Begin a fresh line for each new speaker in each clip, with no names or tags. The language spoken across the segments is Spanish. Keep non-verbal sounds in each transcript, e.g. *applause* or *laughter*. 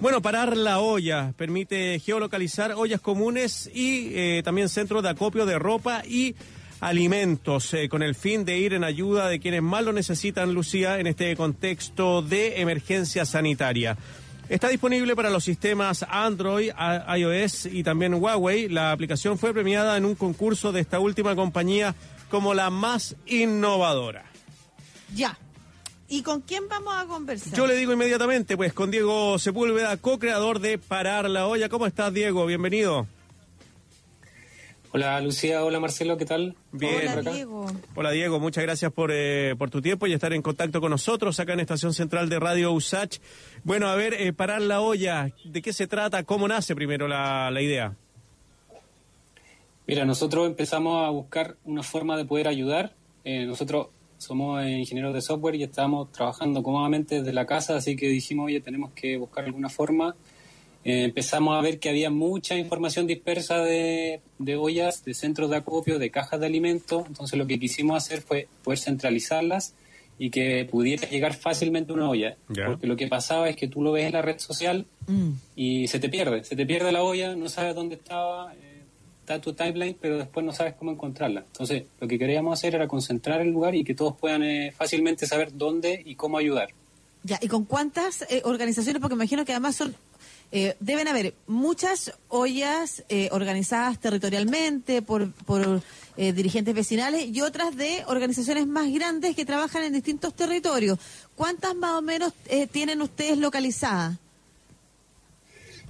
Bueno, parar la olla permite geolocalizar ollas comunes y eh, también centros de acopio de ropa y alimentos eh, con el fin de ir en ayuda de quienes más lo necesitan, Lucía, en este contexto de emergencia sanitaria. Está disponible para los sistemas Android, iOS y también Huawei. La aplicación fue premiada en un concurso de esta última compañía como la más innovadora.
Ya. ¿Y con quién vamos a conversar?
Yo le digo inmediatamente, pues con Diego Sepúlveda, co-creador de Parar la Olla. ¿Cómo estás, Diego? Bienvenido.
Hola Lucía, hola Marcelo, ¿qué tal?
Bien. Hola Diego.
Hola Diego, muchas gracias por, eh, por tu tiempo y estar en contacto con nosotros acá en Estación Central de Radio USACH. Bueno, a ver, eh, parar la olla, ¿de qué se trata? ¿Cómo nace primero la, la idea?
Mira, nosotros empezamos a buscar una forma de poder ayudar. Eh, nosotros somos ingenieros de software y estamos trabajando cómodamente desde la casa, así que dijimos, oye, tenemos que buscar alguna forma. Eh, empezamos a ver que había mucha información dispersa de, ollas, de centros de acopio, de cajas de alimentos, entonces lo que quisimos hacer fue poder centralizarlas y que pudiera llegar fácilmente una olla. Porque lo que pasaba es que tú lo ves en la red social mm. y se te pierde, se te pierde la olla, no sabes dónde estaba. Eh, tu timeline, pero después no sabes cómo encontrarla. Entonces, lo que queríamos hacer era concentrar el lugar y que todos puedan eh, fácilmente saber dónde y cómo ayudar.
Ya, ¿y con cuántas eh, organizaciones? Porque imagino que además son eh, deben haber muchas ollas organizadas territorialmente por, por dirigentes vecinales y otras de organizaciones más grandes que trabajan en distintos territorios. ¿Cuántas más o menos tienen ustedes localizadas?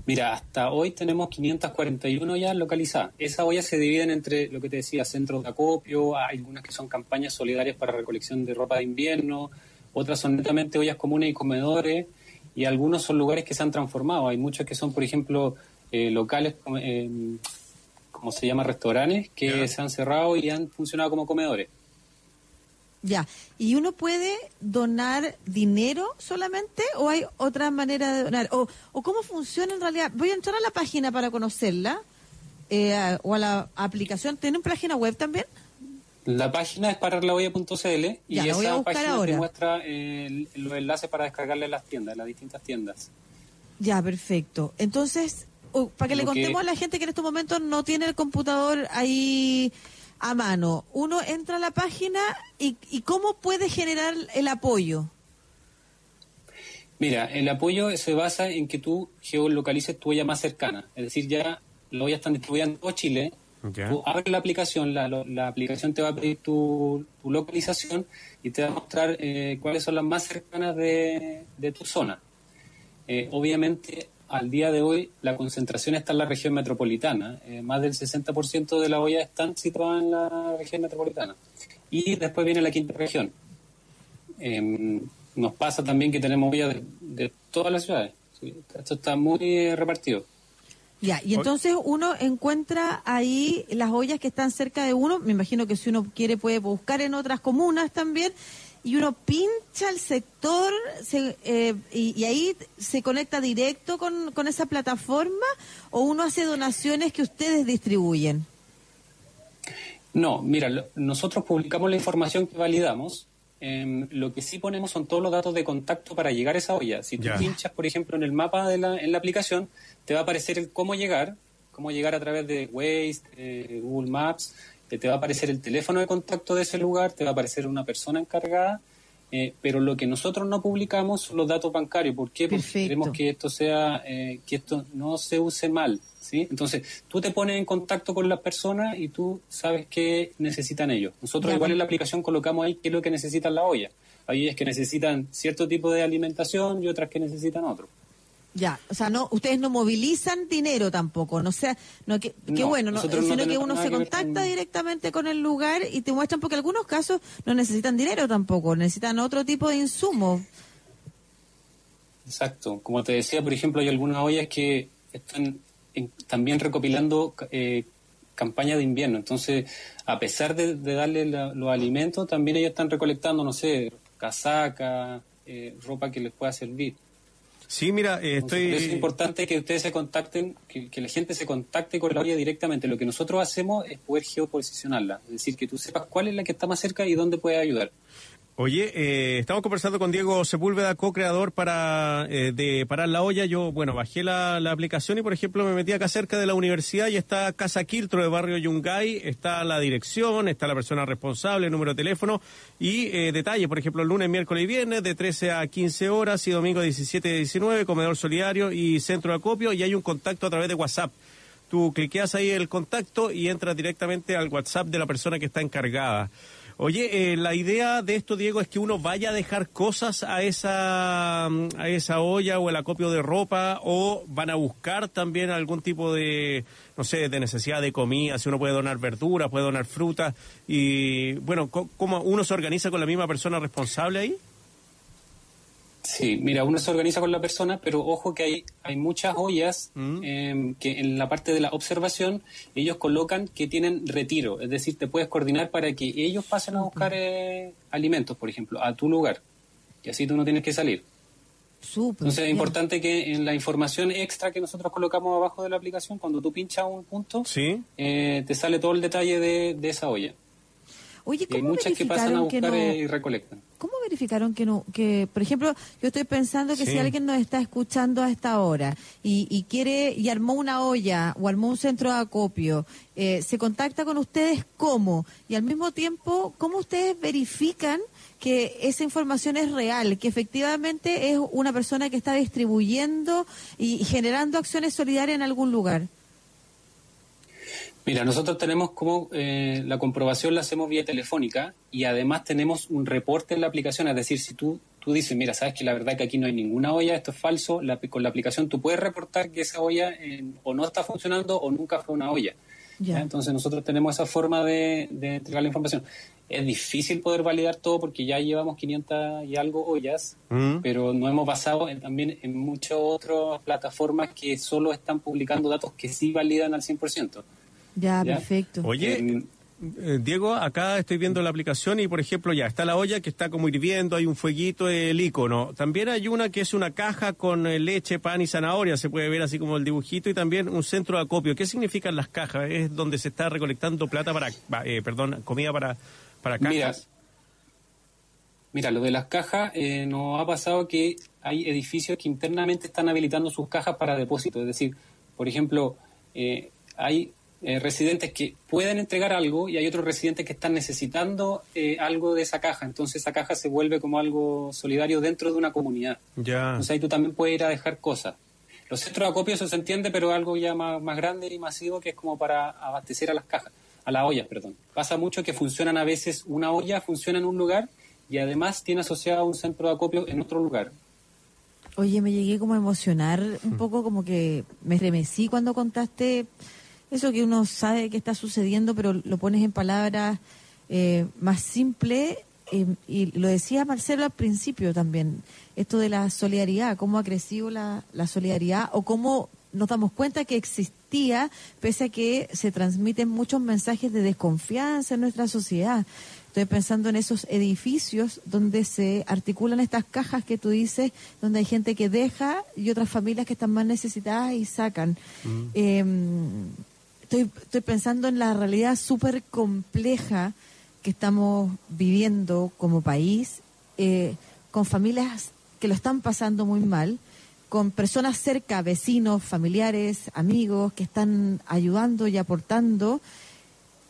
Mira, hasta hoy tenemos 541 ya localizadas. Esas ollas se dividen entre lo que te decía, centros de acopio, hay algunas que son campañas solidarias para recolección de ropa de invierno, otras son netamente ollas comunes y comedores, y algunos son lugares que se han transformado. Hay muchos que son, por ejemplo, eh, locales, eh, como se llama, restaurantes, que se han cerrado y han funcionado como comedores.
Ya, ¿y uno puede donar dinero solamente o hay otra manera de donar? ¿O, o cómo funciona en realidad? Voy a entrar a la página para conocerla eh, o a la aplicación. ¿Tiene una página web también?
La página es pararlaolla.cl y esa página te muestra eh, los enlaces para descargarle las tiendas, las distintas tiendas.
Ya, perfecto. Entonces, para que le contemos a la gente que en estos momentos no tiene el computador ahí a mano. Uno entra a la página y, cómo puede generar el apoyo.
Mira, el apoyo se basa en que tú geolocalices tu olla más cercana. Es decir, ya las ollas están distribuidas en todo Chile. Tú abres la aplicación, la, la, aplicación te va a pedir tu, localización y te va a mostrar eh, cuáles son las más cercanas de, de tu zona. Eh, obviamente al día de hoy la concentración está en la región metropolitana. Eh, más del 60% de la olla están situadas en la región metropolitana. Y después viene la quinta región. Em, nos pasa también que tenemos ollas de, todas las ciudades. Esto está muy repartido.
Ya, y entonces uno encuentra ahí las ollas que están cerca de uno. Me imagino que si uno quiere puede buscar en otras comunas también y uno pincha el sector eh, y, ahí se conecta directo con, con, esa plataforma o uno hace donaciones que ustedes distribuyen?
No, mira, nosotros publicamos la información que validamos. Em, lo que sí ponemos son todos los datos de contacto para llegar a esa olla. Si tú pinchas, por ejemplo, en el mapa de la, en la aplicación, te va a aparecer el cómo llegar, cómo llegar a través de Waze, eh, Google Maps, te va a aparecer el teléfono de contacto de ese lugar, te va a aparecer una persona encargada, eh, pero lo que nosotros no publicamos son los datos bancarios. ¿Por qué? Porque queremos que esto sea, eh, que esto no se use mal, ¿sí? Entonces, tú te pones en contacto con las personas y tú sabes qué necesitan ellos. Nosotros igual en la aplicación colocamos ahí qué es lo que necesitan la olla. Hay es que necesitan cierto tipo de alimentación y otras que necesitan otro.
Ya, o sea, no, ustedes no movilizan dinero tampoco, no sea, no que, bueno, no, sino que uno se contacta directamente con el lugar y te muestran, porque en algunos casos no necesitan dinero tampoco, necesitan otro tipo de insumo.
Exacto, como te decía, por ejemplo, hay algunas ollas que están también recopilando eh, campaña de invierno, entonces, a pesar de, darle los alimentos, también ellos están recolectando, no sé, casaca, eh, ropa que les pueda servir.
Sí, mira, eh, estoy...
Es importante que ustedes se contacten, que, la gente se contacte con la olla directamente. Lo que nosotros hacemos es poder geoposicionarla, es decir, que tú sepas cuál es la que está más cerca y dónde puede ayudar.
Oye, eh, estamos conversando con Diego Sepúlveda, co-creador para, eh, de Parar la Olla. Yo, bueno, bajé la, aplicación y, por ejemplo, me metí acá cerca de la universidad y está Casa Quiltro de Barrio Yungay, está la dirección, está la persona responsable, número de teléfono y eh, detalles, por ejemplo, lunes, miércoles y viernes de 13 a 15 horas y domingo 17 a 19, comedor solidario y centro de acopio y hay un contacto a través de WhatsApp. Tú cliqueas ahí el contacto y entras directamente al WhatsApp de la persona que está encargada. Oye, eh, la idea de esto, Diego, es que uno vaya a dejar cosas a esa, a esa olla o el acopio de ropa o van a buscar también algún tipo de, no sé, de necesidad de comida, si uno puede donar verduras, puede donar frutas y, bueno, ¿cómo uno se organiza con la misma persona responsable ahí?
Sí, mira, uno se organiza con la persona, pero ojo que hay, hay muchas ollas mm. em, que en la parte de la observación ellos colocan que tienen retiro, es decir, te puedes coordinar para que ellos pasen a buscar eh, alimentos, por ejemplo, a tu lugar, y así tú no tienes que salir. Entonces es importante que en la información extra que nosotros colocamos abajo de la aplicación, cuando tú pinchas un punto, eh, te sale todo el detalle de, de esa olla.
Oye, ¿cómo hay muchas que pasan a buscar
y recolectan.
¿Cómo verificaron que no, que, por ejemplo, yo estoy pensando que si alguien nos está escuchando a esta hora y, quiere, y armó una olla o armó un centro de acopio, eh, se contacta con ustedes cómo? Y al mismo tiempo, ¿cómo ustedes verifican que esa información es real, que efectivamente es una persona que está distribuyendo y generando acciones solidarias en algún lugar?
Mira, nosotros tenemos como eh, la comprobación la hacemos vía telefónica y además tenemos un reporte en la aplicación, es decir, si tú, tú dices, mira, sabes que la verdad que aquí no hay ninguna olla, esto es falso, con la aplicación tú puedes reportar que esa olla eh, o no está funcionando o nunca fue una olla. Entonces nosotros tenemos esa forma de, entregar la información. Es difícil poder validar todo porque ya llevamos 500 y algo ollas, mm. pero nos hemos basado también en muchas otras plataformas que solo están publicando datos que sí validan al 100%.
Ya, perfecto.
Oye, eh, Diego, acá estoy viendo la aplicación y, por ejemplo, ya está la olla que está como hirviendo, hay un fueguito, el icono. También hay una que es una caja con eh, leche, pan y zanahoria, se puede ver así como el dibujito, y también un centro de acopio. ¿Qué significan las cajas? ¿Es donde se está recolectando plata para, eh, perdón, comida para, para cajas?
Mira, lo de las cajas, eh, nos ha pasado que hay edificios que internamente están habilitando sus cajas para depósito. Es decir, por ejemplo, hay eh, residentes que pueden entregar algo y hay otros residentes que están necesitando eh, algo de esa caja. Entonces esa caja se vuelve como algo solidario dentro de una comunidad.
Ya.
Entonces ahí tú también puedes ir a dejar cosas. Los centros de acopio eso se entiende, pero algo ya más, más grande y masivo que es como para abastecer a las cajas, a las ollas, perdón. Pasa mucho que funcionan a veces una olla, funciona en un lugar y además tiene asociado un centro de acopio en otro lugar.
Oye, me llegué como a emocionar un poco, como que me remecí cuando contaste eso que uno sabe que está sucediendo, pero lo pones en palabras eh, más simples. Eh, y lo decía Marcelo al principio también, esto de la solidaridad, cómo ha crecido la, la solidaridad o cómo nos damos cuenta que existía, pese a que se transmiten muchos mensajes de desconfianza en nuestra sociedad. Estoy pensando en esos edificios donde se articulan estas cajas que tú dices, donde hay gente que deja y otras familias que están más necesitadas y sacan. Mm. Em, estoy, estoy pensando en la realidad súper compleja que estamos viviendo como país, eh, con familias que lo están pasando muy mal, con personas cerca, vecinos, familiares, amigos, que están ayudando y aportando.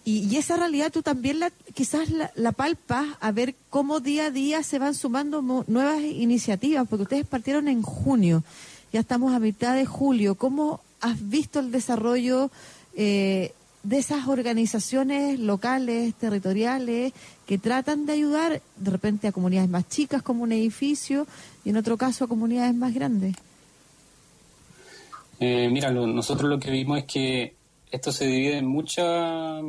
Y, esa realidad tú también la, quizás la, la, palpas a ver cómo día a día se van sumando nuevas iniciativas, porque ustedes partieron en junio, ya estamos a mitad de julio. ¿Cómo has visto el desarrollo eh, de esas organizaciones locales, territoriales, que tratan de ayudar de repente a comunidades más chicas como un edificio y en otro caso a comunidades más grandes?
Eh, mira, nosotros lo que vimos es que esto se divide en muchas,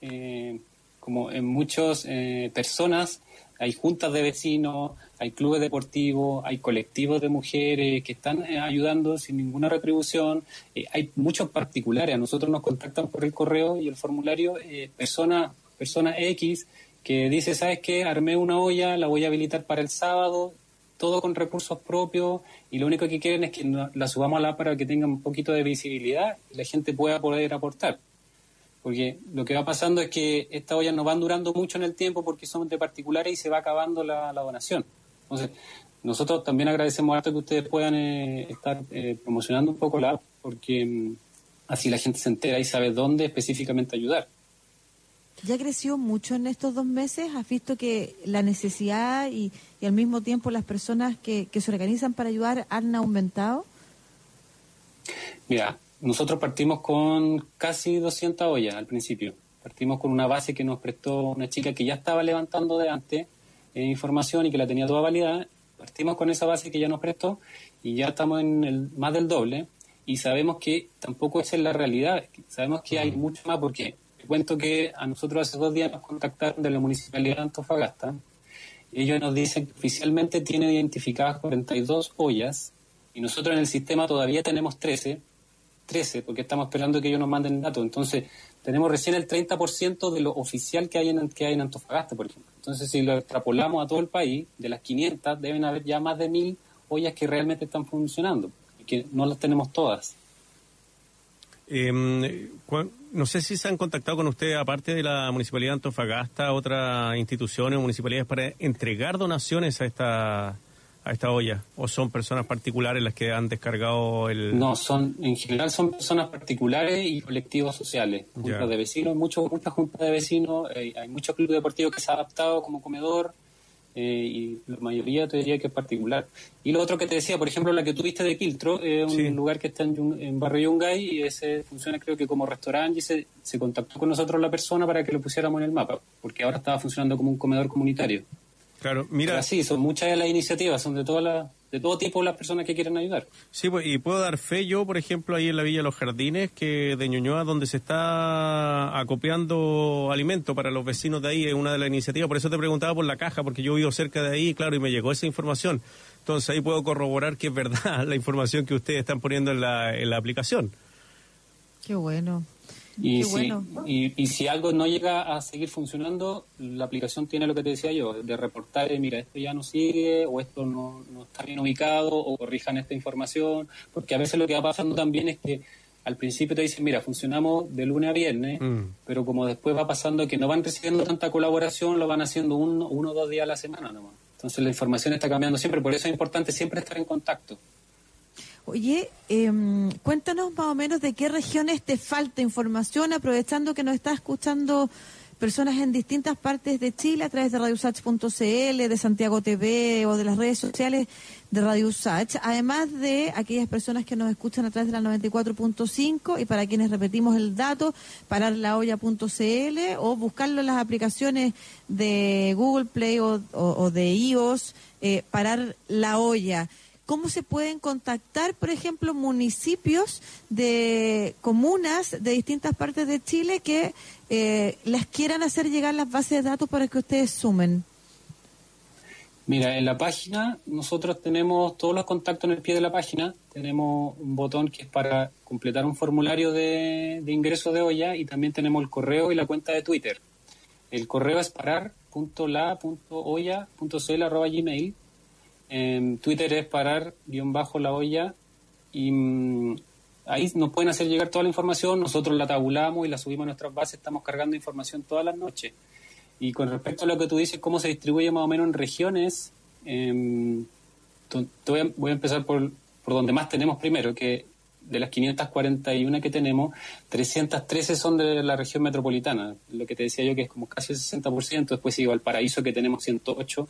eh, como en muchas eh, personas, hay juntas de vecinos, hay clubes deportivos, hay colectivos de mujeres que están eh, ayudando sin ninguna retribución, eh, hay muchos particulares, a nosotros nos contactan por el correo y el formulario eh, persona, persona X que dice, ¿sabes qué? Armé una olla, la voy a habilitar para el sábado, todo con recursos propios y lo único que quieren es que la subamos a la para que tenga un poquito de visibilidad y la gente pueda poder aportar. Porque lo que va pasando es que estas ollas no van durando mucho en el tiempo porque son de particulares y se va acabando la, donación. Entonces, nosotros también agradecemos harto que ustedes puedan eh, estar eh, promocionando un poco la app, porque mm, así la gente se entera y sabe dónde específicamente ayudar.
¿Ya creció mucho en estos dos meses? ¿Has visto que la necesidad y, al mismo tiempo las personas que, que se organizan para ayudar han aumentado?
Mira, nosotros partimos con casi 200 ollas al principio. Partimos con una base que nos prestó una chica que ya estaba levantando de antes eh, información y que la tenía toda validada. Partimos con esa base que ya nos prestó y ya estamos en el, más del doble. Y sabemos que tampoco esa es la realidad. Sabemos que hay mucho más porque te cuento que a nosotros hace dos días nos contactaron de la Municipalidad de Antofagasta. Ellos nos dicen que oficialmente tienen identificadas 42 ollas y nosotros en el sistema todavía tenemos 13 13, porque estamos esperando que ellos nos manden datos. Entonces, tenemos recién el 30% de lo oficial que hay, en, que hay en Antofagasta, por ejemplo. Entonces, si lo extrapolamos a todo el país, de las 500, deben haber ya más de 1.000 ollas que realmente están funcionando, y que no las tenemos todas.
Em, no sé si se han contactado con usted, aparte de la Municipalidad de Antofagasta, otras instituciones o municipalidades para entregar donaciones a esta a esta olla? ¿O son personas particulares las que han descargado el...?
No, son en general son personas particulares y colectivos sociales, juntas de vecinos, mucho, muchas juntas de vecinos, eh, hay muchos clubes deportivos que se han adaptado como comedor eh, y la mayoría te diría que es particular. Y lo otro que te decía, por ejemplo, la que tuviste de Quiltro, es un lugar que está en, Barrio Yungay y ese funciona creo que como restaurante y se, se contactó con nosotros la persona para que lo pusiéramos en el mapa, porque ahora estaba funcionando como un comedor comunitario.
Claro, mira.
sí, son muchas de las iniciativas, son de todas las de todo tipo las personas que quieren ayudar.
Sí, pues, y puedo dar fe yo, por ejemplo, ahí en la Villa Los Jardines, que de Ñuñoa, donde se está acopiando alimento para los vecinos de ahí, es una de las iniciativas. Por eso te preguntaba por la caja, porque yo vivo cerca de ahí, claro, y me llegó esa información. Entonces ahí puedo corroborar que es verdad *laughs* la información que ustedes están poniendo en la, en la aplicación.
Qué bueno.
Y, si, y, si algo no llega a seguir funcionando, la aplicación tiene lo que te decía yo, de reportar, eh, mira, esto ya no sigue, o esto no, está bien ubicado, o corrijan esta información, porque a veces lo que va pasando también es que al principio te dicen, mira, funcionamos de lunes a viernes, mm. pero como después va pasando que no van recibiendo tanta colaboración, lo van haciendo uno, uno o dos días a la semana nomás. Entonces la información está cambiando siempre, por eso es importante siempre estar en contacto.
Oye, em, cuéntanos más o menos de qué regiones te falta información, aprovechando que nos está escuchando personas en distintas partes de Chile a través de radiosach.cl, de Santiago TV o de las redes sociales de Radio Usach, además de aquellas personas que nos escuchan a través de la 94.5 y para quienes repetimos el dato, pararlaolla.cl o buscarlo en las aplicaciones de Google Play o, de iOS, eh, parar la olla cómo se pueden contactar, por ejemplo, municipios de comunas de distintas partes de Chile que eh, las quieran hacer llegar las bases de datos para que ustedes sumen.
Mira, en la página nosotros tenemos todos los contactos en el pie de la página. Tenemos un botón que es para completar un formulario de, ingreso de olla y también tenemos el correo y la cuenta de Twitter. El correo es parar.la.olla.cl.gmail en Twitter es parar guion bajo la olla y mm, ahí nos pueden hacer llegar toda la información, nosotros la tabulamos y la subimos a nuestras bases, estamos cargando información todas las noches. Y con respecto a lo que tú dices, cómo se distribuye más o menos en regiones, em, voy, a, empezar por, por donde más tenemos primero, que de las 541 que tenemos, 313 son de la región metropolitana, lo que te decía yo que es como casi el 60%, después sigue paraíso que tenemos 108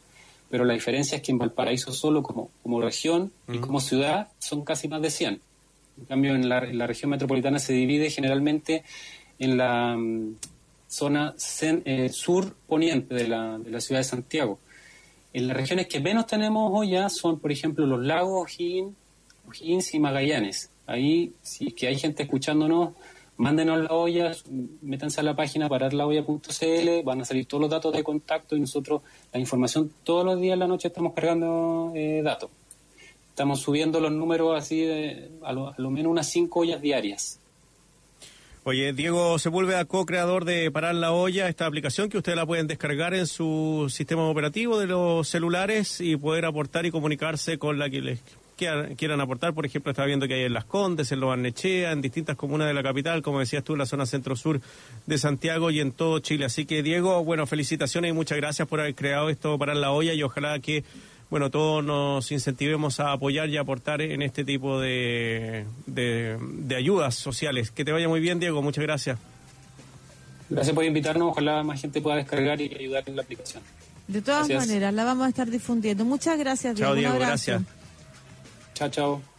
pero la diferencia es que en Valparaíso solo como, como región y como ciudad son casi más de 100. En cambio, en la, región metropolitana se divide generalmente en la mm, zona eh, sur-poniente de la, de la ciudad de Santiago. En las regiones que menos tenemos hoy ya son, por ejemplo, los lagos, O'Higgins y Magallanes. Ahí, si es que hay gente escuchándonos, mándenos la olla, métanse a la página pararlaolla.cl, van a salir todos los datos de contacto y nosotros la información todos los días en la noche estamos cargando eh, datos. Estamos subiendo los números así de, a, lo, menos unas cinco ollas diarias.
Oye, Diego Sepúlveda, co-creador de Parar la Olla, esta aplicación que ustedes la pueden descargar en su sistema operativo de los celulares y poder aportar y comunicarse con la que les quieran, quieran aportar. Por ejemplo, estaba viendo que hay en Las Condes, en Los Barnechea, en distintas comunas de la capital, como decías tú, en la zona centro-sur de Santiago y en todo Chile. Así que, Diego, bueno, felicitaciones y muchas gracias por haber creado esto para la olla y ojalá que bueno, todos nos incentivemos a apoyar y aportar en este tipo de, de, ayudas sociales. Que te vaya muy bien, Diego. Muchas gracias.
Gracias por invitarnos. Ojalá más gente pueda descargar y ayudar en la aplicación.
De todas maneras, la vamos a estar difundiendo. Muchas gracias,
Diego. Chao, Diego. Gracias.
Chao, chao.